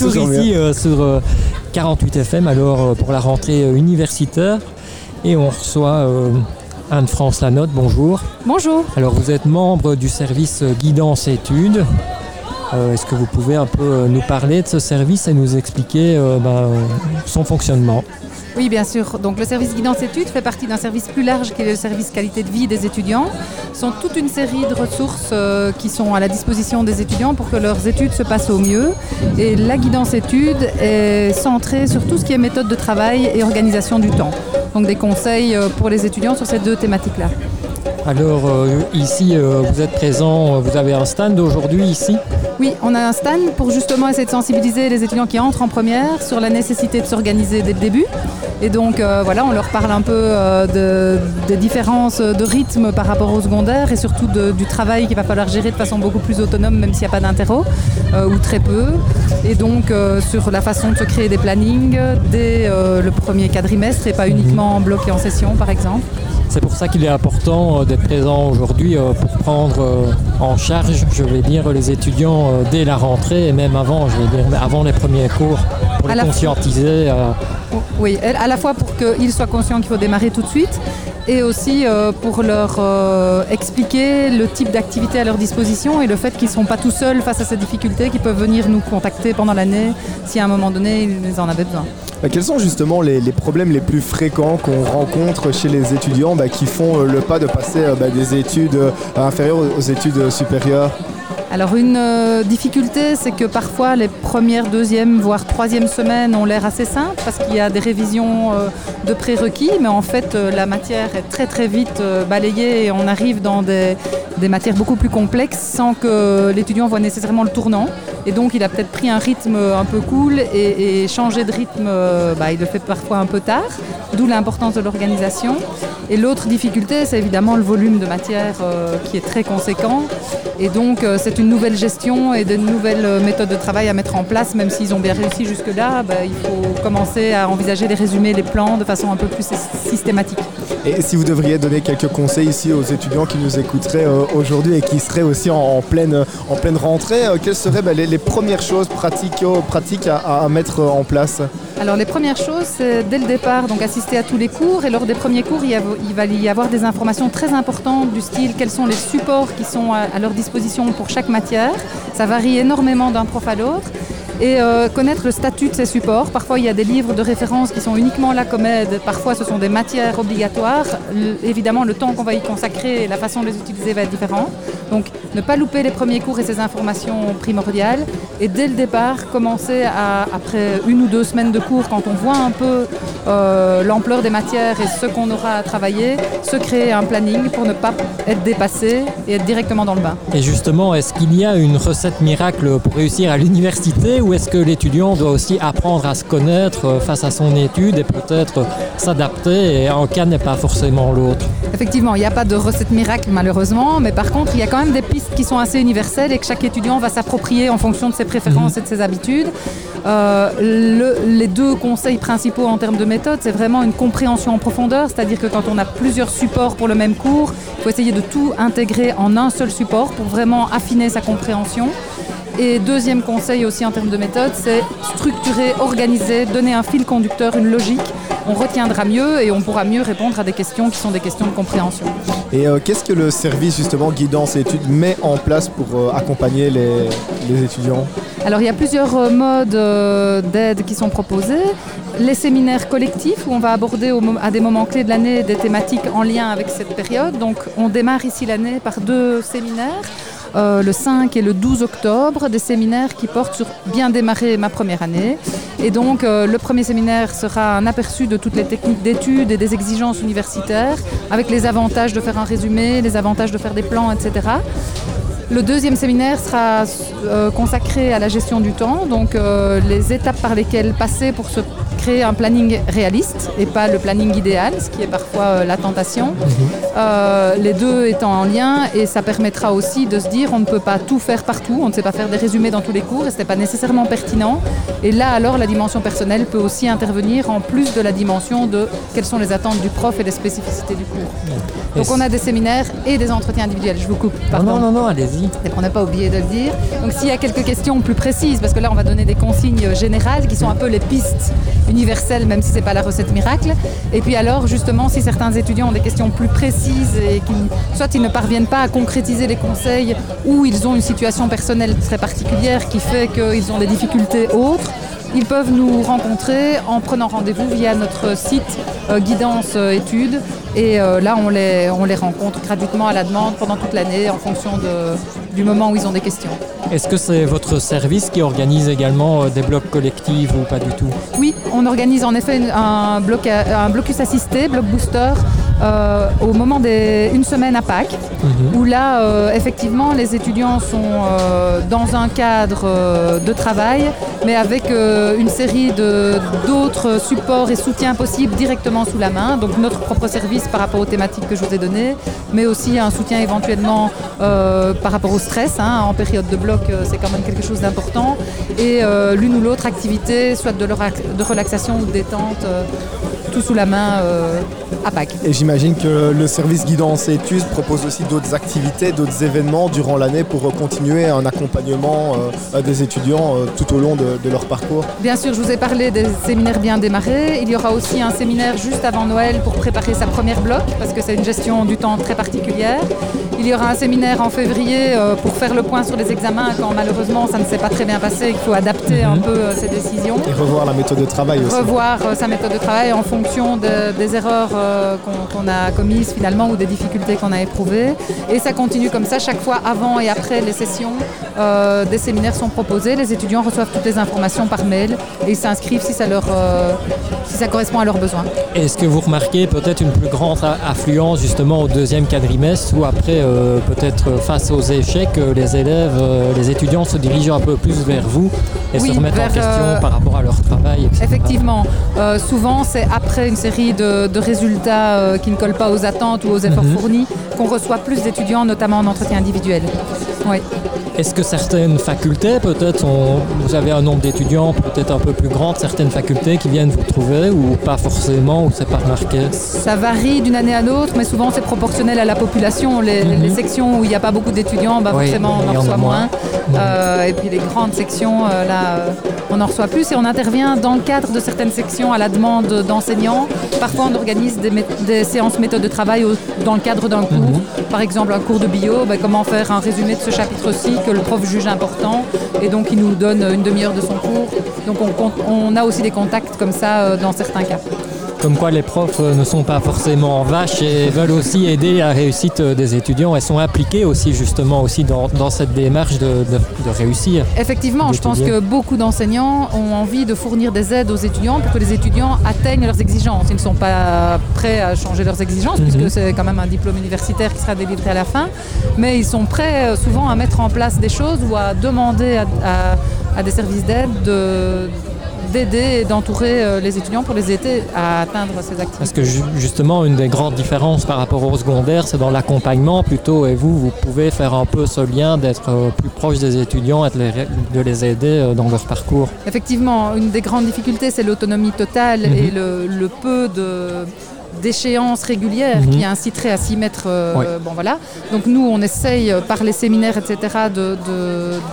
Toujours ici euh, sur euh, 48 FM, alors euh, pour la rentrée euh, universitaire. Et on reçoit euh, Anne-France Lanotte, bonjour. Bonjour. Alors vous êtes membre du service euh, guidance études. Euh, Est-ce que vous pouvez un peu euh, nous parler de ce service et nous expliquer euh, ben, euh, son fonctionnement? Oui, bien sûr. Donc, le service guidance études fait partie d'un service plus large qui est le service qualité de vie des étudiants. Ce sont toute une série de ressources euh, qui sont à la disposition des étudiants pour que leurs études se passent au mieux. Et la guidance études est centrée sur tout ce qui est méthode de travail et organisation du temps. Donc, des conseils euh, pour les étudiants sur ces deux thématiques-là. Alors euh, ici, euh, vous êtes présent, euh, vous avez un stand aujourd'hui ici Oui, on a un stand pour justement essayer de sensibiliser les étudiants qui entrent en première sur la nécessité de s'organiser dès le début. Et donc euh, voilà, on leur parle un peu de- des différences de rythme par rapport au secondaire et surtout de- du travail qu'il va falloir gérer de façon beaucoup plus autonome, même s'il n'y a pas d'interro, ou très peu. Et donc sur la façon de se créer des plannings dès le premier quadrimestre et pas uniquement bloqué en session par exemple. C'est pour ça qu'il est important euh, d'être présent aujourd'hui euh, pour prendre euh, en charge, je vais dire, les étudiants dès la rentrée et même avant, je vais dire, mais avant les premiers cours, pour À les fois- conscientiser. Oui, à la fois pour qu'ils soient conscients qu'il faut démarrer tout de suite et aussi pour leur expliquer le type d'activité à leur disposition et le fait qu'ils ne sont pas tout seuls face à ces difficultés, qu'ils peuvent venir nous contacter pendant l'année si à un moment donné ils en avaient besoin. Bah, quels sont justement les, problèmes les plus fréquents qu'on rencontre chez les étudiants bah, qui font euh, le pas de passer euh, bah, des études euh, inférieures aux, études supérieures? Alors une euh, difficulté, c'est que parfois les premières, deuxième, voire troisième semaines ont l'air assez simples parce qu'il y a des révisions euh, de prérequis, mais en fait euh, la matière est très très vite balayée et on arrive dans des, des matières beaucoup plus complexes sans que l'étudiant voit nécessairement le tournant. Et donc il a peut-être pris un rythme un peu cool et, et changer de rythme, bah, il le fait parfois un peu tard, d'où l'importance de l'organisation. Et l'autre difficulté, c'est évidemment le volume de matière qui est très conséquent. Et donc, une nouvelle gestion et de nouvelles euh, méthodes de travail à mettre en place. Même s'ils ont bien réussi jusque-là, bah, il faut commencer à envisager les résumés, les plans de façon un peu plus sy- systématique. Et si vous devriez donner quelques conseils ici aux étudiants qui nous écouteraient euh, aujourd'hui et qui seraient aussi en, pleine, en pleine rentrée, euh, quelles seraient bah, les, les premières choses pratiques, pratiques à, à mettre en place? Alors les premières choses, c'est dès le départ, donc assister à tous les cours. Et lors des premiers cours, il, y a- il va y avoir des informations très importantes du style quels sont les supports qui sont à, à leur disposition pour chaque matière. Ça varie énormément d'un prof à l'autre. Et euh, connaître le statut de ces supports. Parfois, il y a des livres de référence qui sont uniquement là comme aide. Parfois, ce sont des matières obligatoires. Évidemment, le temps qu'on va y consacrer et la façon de les utiliser va être différent. Donc, ne pas louper les premiers cours et ces informations primordiales. Et dès le départ, commencer à, après une ou deux semaines de cours, quand on voit un peu euh, l'ampleur des matières et ce qu'on aura à travailler, se créer un planning pour ne pas être dépassé et être directement dans le bain. Et justement, est-ce qu'il y a une recette miracle pour réussir à l'université est-ce que l'étudiant doit aussi apprendre à se connaître euh, face à son étude et peut-être euh, s'adapter et un cas n'est pas forcément l'autre? Effectivement, il n'y a pas de recette miracle malheureusement, mais par contre, il y a quand même des pistes qui sont assez universelles et que chaque étudiant va s'approprier en fonction de ses préférences et de ses habitudes. Euh, le- les deux conseils principaux en termes de méthode, c'est vraiment une compréhension en profondeur, c'est-à-dire que quand on a plusieurs supports pour le même cours, il faut essayer de tout intégrer en un seul support pour vraiment affiner sa compréhension. Et deuxième conseil aussi en termes de méthode, c'est structurer, organiser, donner un fil conducteur, une logique. On retiendra mieux et on pourra mieux répondre à des questions qui sont des questions de compréhension. Et euh, qu'est-ce que le service justement guidance et études met en place pour euh, accompagner les, les étudiants? Alors il y a plusieurs euh, modes euh, d'aide qui sont proposés. Les séminaires collectifs où on va aborder au à des moments clés de l'année des thématiques en lien avec cette période. Donc on démarre ici l'année par deux séminaires. Euh, le 5 et le 12 octobre, des séminaires qui portent sur bien démarrer ma première année. Et donc euh, le premier séminaire sera un aperçu de toutes les techniques d'études et des exigences universitaires, avec les avantages de faire un résumé, les avantages de faire des plans, etc. Le deuxième séminaire sera euh, consacré à la gestion du temps, donc les étapes par lesquelles passer pour se créer un planning réaliste et pas le planning idéal, ce qui est parfois euh, la tentation. Mhm. les deux étant en lien et ça permettra aussi de se dire on ne peut pas tout faire partout, on ne sait pas faire des résumés dans tous les cours et ce n'est pas nécessairement pertinent. Et là alors la dimension personnelle peut aussi intervenir en plus de la dimension de quelles sont les attentes du prof et les spécificités du cours. Donc on a des séminaires et des entretiens individuels. Je vous coupe. Pardon. Non, non, non, allez-y. On n'a pas oublié de le dire. Donc s'il y a quelques questions plus précises, parce que là on va donner des consignes générales qui sont un peu les pistes universelles, même si ce n'est pas la recette miracle. Et puis alors justement, si certains étudiants ont des questions plus précises et qui soit ils ne parviennent pas à concrétiser les conseils ou ils ont une situation personnelle très particulière qui fait qu'ils ont des difficultés autres, ils peuvent nous rencontrer en prenant rendez-vous via notre site euh, Guidance euh, Études. Et euh, là, on les, on les rencontre gratuitement à la demande pendant toute l'année en fonction du moment où ils ont des questions. Est-ce que c'est votre service qui organise également des blocs collectifs ou pas du tout? Oui, on organise en effet un, bloc, un blocus assisté, bloc booster, euh, au moment des une semaine à Pâques, mhm. où là, euh, effectivement, les étudiants sont euh, dans un cadre de travail, mais avec une série d'autres supports et soutiens possibles directement sous la main. Donc notre propre service par rapport aux thématiques que je vous ai données, mais aussi un soutien éventuellement par rapport au stress. Hein. en période de bloc, c'est quand même quelque chose d'important. Et l'une ou l'autre activité, soit de, de relaxation ou de détente tout sous la main euh, à Pâques. Et j'imagine que le service guidance et études propose aussi d'autres activités, d'autres événements durant l'année pour continuer un accompagnement euh, des étudiants euh, tout au long de, leur parcours. Bien sûr, je vous ai parlé des séminaires bien démarrés. Il y aura aussi un séminaire juste avant Noël pour préparer sa première bloc, parce que c'est une gestion du temps très particulière. Il y aura un séminaire en février pour faire le point sur les examens quand malheureusement ça ne s'est pas très bien passé, il faut adapter un mhm. peu ses décisions. Et revoir la méthode de travail aussi. Revoir sa méthode de travail en fonction des erreurs euh, qu'on a commises finalement ou des difficultés qu'on a éprouvées. Et ça continue comme ça chaque fois avant et après les sessions. Euh, des séminaires sont proposés, les étudiants reçoivent toutes les informations par mail et ils s'inscrivent si, ça euh, si ça correspond à leurs besoins. Est-ce que vous remarquez peut-être une plus grande affluence justement au deuxième quadrimestre ou après peut-être face aux échecs, les élèves, les étudiants se dirigent un peu plus vers vous et se remettent en question par rapport à leur travail Effectivement, souvent c'est après une série de, résultats euh, qui ne collent pas aux attentes ou aux efforts mhm. fournis, qu'on reçoit plus d'étudiants, notamment en entretien individuel. Oui. Est-ce que certaines facultés, peut-être, vous avez un nombre d'étudiants peut-être un peu plus grand, certaines facultés qui viennent vous trouver ou pas forcément, ou c'est pas remarqué? Ça varie d'une année à l'autre, mais souvent c'est proportionnel à la population. Les, mhm. sections où il n'y a pas beaucoup d'étudiants, bah forcément on en reçoit moins. Euh, et puis les grandes sections, euh, là, on en reçoit plus et on intervient dans le cadre de certaines sections à la demande d'enseignants. Parfois on organise des, séances méthodes de travail dans le cadre d'un cours. Mhm. Par exemple un cours de bio, bah, comment faire un résumé de ce chapitre-ci que le prof juge important et donc il nous donne une demi-heure de son cours. Donc on, on, a aussi des contacts comme ça euh, dans certains cas. Comme quoi les profs euh, ne sont pas forcément vaches et veulent aussi aider la réussite euh, des étudiants et sont impliqués aussi justement aussi dans, cette démarche de, réussir. Effectivement, je pense que beaucoup d'enseignants ont envie de fournir des aides aux étudiants pour que les étudiants atteignent leurs exigences. Ils ne sont pas prêts à changer leurs exigences mhm. puisque c'est quand même un diplôme universitaire qui sera délivré à la fin, mais ils sont prêts euh, souvent à mettre en place des choses ou à demander à, à des services d'aide de d'aider et d'entourer euh, les étudiants pour les aider à atteindre ces activités. Parce que justement, une des grandes différences par rapport au secondaire, c'est dans l'accompagnement plutôt. Et vous, vous pouvez faire un peu ce lien d'être euh, plus proche des étudiants et de les aider euh, dans leur parcours. Effectivement, une des grandes difficultés, c'est l'autonomie totale mhm. et le peu de d'échéances régulières qui mhm. inciteraient à s'y mettre. Euh, bon, voilà. Donc nous, on essaye euh, par les séminaires, etc., de,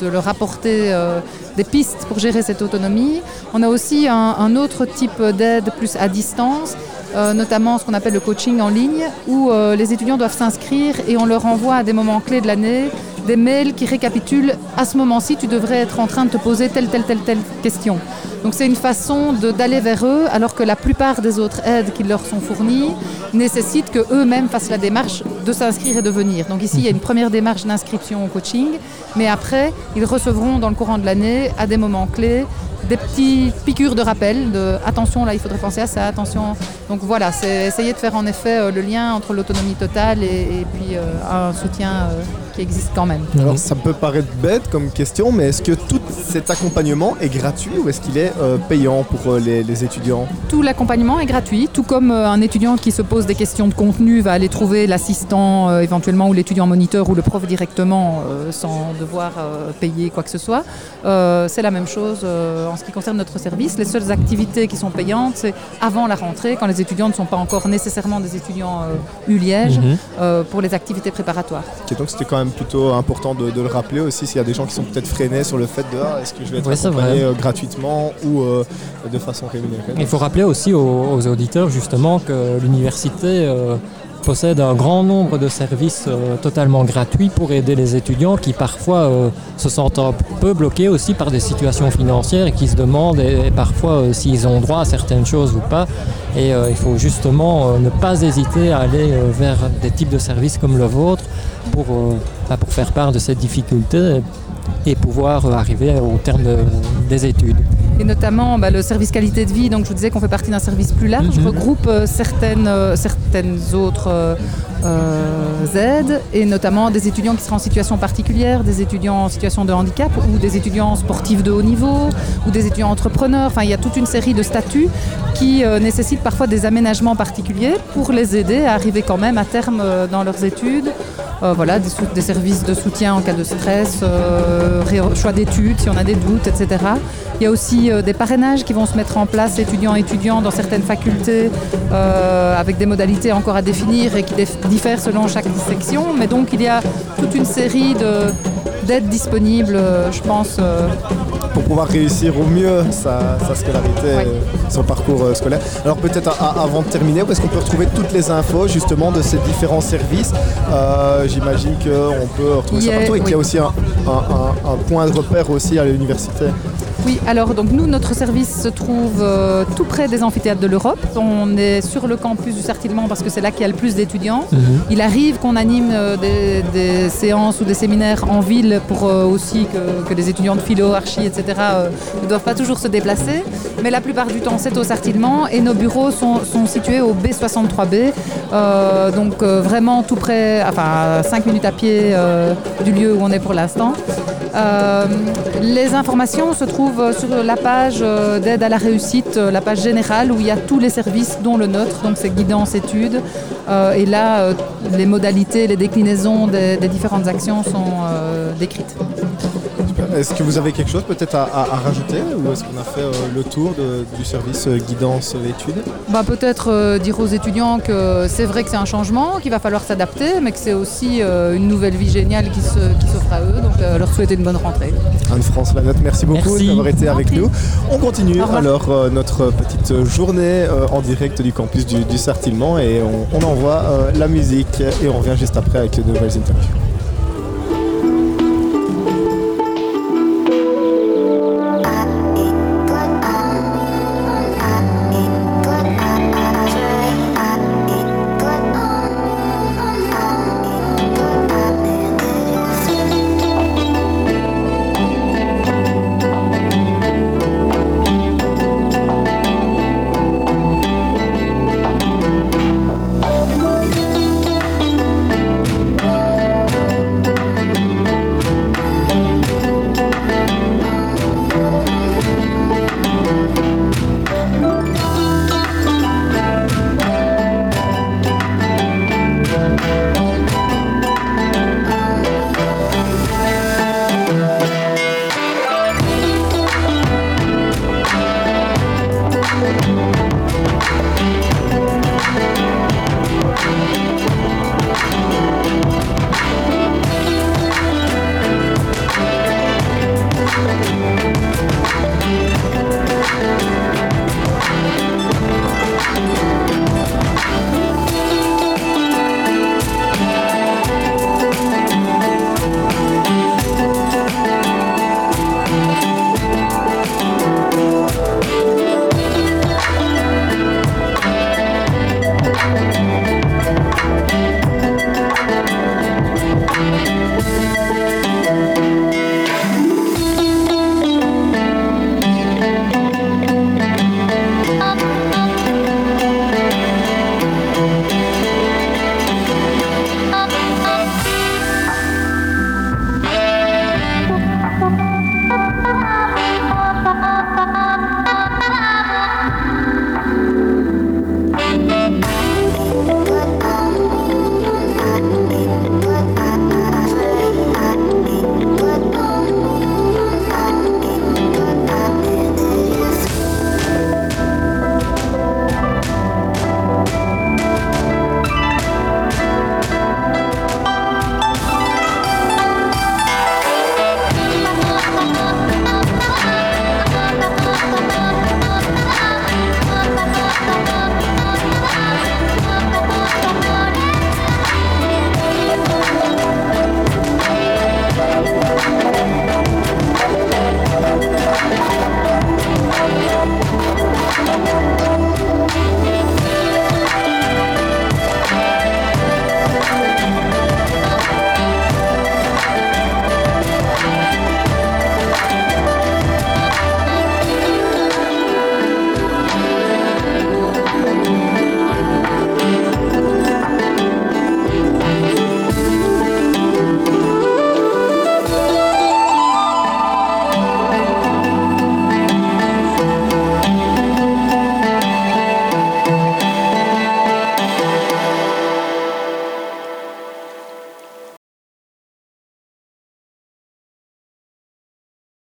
de, leur apporter euh, des pistes pour gérer cette autonomie. On a aussi un, autre type d'aide plus à distance. notamment ce qu'on appelle le coaching en ligne, où les étudiants doivent s'inscrire et on leur envoie à des moments clés de l'année des mails qui récapitulent à ce moment-ci, tu devrais être en train de te poser telle, telle, telle, telle question. Donc c'est une façon d'aller vers eux, alors que la plupart des autres aides qui leur sont fournies nécessitent qu'eux-mêmes fassent la démarche de s'inscrire et de venir. Donc ici, il y a une première démarche d'inscription au coaching, mais après, ils recevront dans le courant de l'année, à des moments clés, des petites piqûres de rappel, de attention, là, il faudrait penser à ça, attention. Donc voilà, c'est essayer de faire en effet euh, le lien entre l'autonomie totale et, puis euh, un soutien. Euh, qui existe quand même. Alors ça peut paraître bête comme question, mais est-ce que tout cet accompagnement est gratuit ou est-ce qu'il est euh, payant pour euh, les, les étudiants? Tout l'accompagnement est gratuit, tout comme euh, un étudiant qui se pose des questions de contenu va aller trouver l'assistant euh, éventuellement ou l'étudiant moniteur ou le prof directement euh, sans devoir euh, payer quoi que ce soit. Euh, c'est la même chose euh, en ce qui concerne notre service. Les seules activités qui sont payantes, c'est avant la rentrée, quand les étudiants ne sont pas encore nécessairement des étudiants euh, U-Liège, Mhm. euh, pour les activités préparatoires. Ok, donc c'était quand même plutôt important de, de le rappeler aussi s'il y a des gens qui sont peut-être freinés sur le fait de ah, est-ce que je vais être Oui, accompagné euh, gratuitement ou euh, de façon rémunérée. Il faut rappeler aussi aux, aux auditeurs justement que l'université euh, possède un grand nombre de services euh, totalement gratuits pour aider les étudiants qui parfois euh, se sentent un peu bloqués aussi par des situations financières et qui se demandent et, parfois euh, s'ils ont droit à certaines choses ou pas. Et il faut justement ne pas hésiter à aller vers des types de services comme le vôtre pour, bah, pour faire part de cette difficulté et, pouvoir euh, arriver au terme de- des études. Et notamment bah, le service qualité de vie, donc je vous disais qu'on fait partie d'un service plus large, Mhm. regroupe euh, certaines, euh, certaines autres euh, euh, aides, et notamment des étudiants qui seraient en situation particulière, des étudiants en situation de handicap, ou des étudiants sportifs de haut niveau, ou des étudiants entrepreneurs. Enfin, il y a toute une série de statuts qui euh, nécessitent parfois des aménagements particuliers pour les aider à arriver quand même à terme euh, dans leurs études. Euh, voilà, des, services de soutien en cas de stress, euh, choix d'études si on a des doutes, etc. Il y a aussi euh, des parrainages qui vont se mettre en place étudiants-étudiants dans certaines facultés avec des modalités encore à définir et qui dif- diffèrent selon chaque section. Mais donc il y a toute une série de- d'aides disponibles, je pense. Pour pouvoir réussir au mieux sa, sa scolarité, euh, son parcours euh, scolaire. Alors peut-être avant de terminer, où est-ce qu'on peut retrouver toutes les infos justement de ces différents services? Euh, J'imagine qu'on peut retrouver ça partout et qu'il y a aussi un, un- un- un point de repère aussi à l'université. Oui, alors donc nous, notre service se trouve euh, tout près des amphithéâtres de l'Europe. On est sur le campus du Sartillement parce que c'est là qu'il y a le plus d'étudiants. Il arrive qu'on anime euh, des, des séances ou des séminaires en ville pour euh, aussi que, que les étudiants de philo, archi, etc. ne doivent pas toujours se déplacer. Mais la plupart du temps, c'est au Sartillement et nos bureaux sont, sont situés au B63B. euh, donc vraiment tout près, enfin à 5 minutes à pied du lieu où on est pour l'instant. Les informations se trouvent sur la page euh, d'aide à la réussite, euh, la page générale où il y a tous les services dont le nôtre, donc c'est guidance études. Euh, et là, euh, les modalités, les déclinaisons des, différentes actions sont euh, décrites. Est-ce que vous avez quelque chose peut-être à, à- à rajouter ou est-ce qu'on a fait euh, le tour de- du service euh, guidance études? Bah, Peut-être euh, dire aux étudiants que c'est vrai que c'est un changement, qu'il va falloir s'adapter, mais que c'est aussi euh, une nouvelle vie géniale qui se- qui s'offre à eux. Donc euh, leur souhaiter une bonne rentrée. Anne-France Lanotte, merci beaucoup d'avoir été avec nous. On continue alors euh, notre petite journée euh, en direct du campus du, du Sartillement et on, on envoie euh, la musique et on revient juste après avec de nouvelles interviews.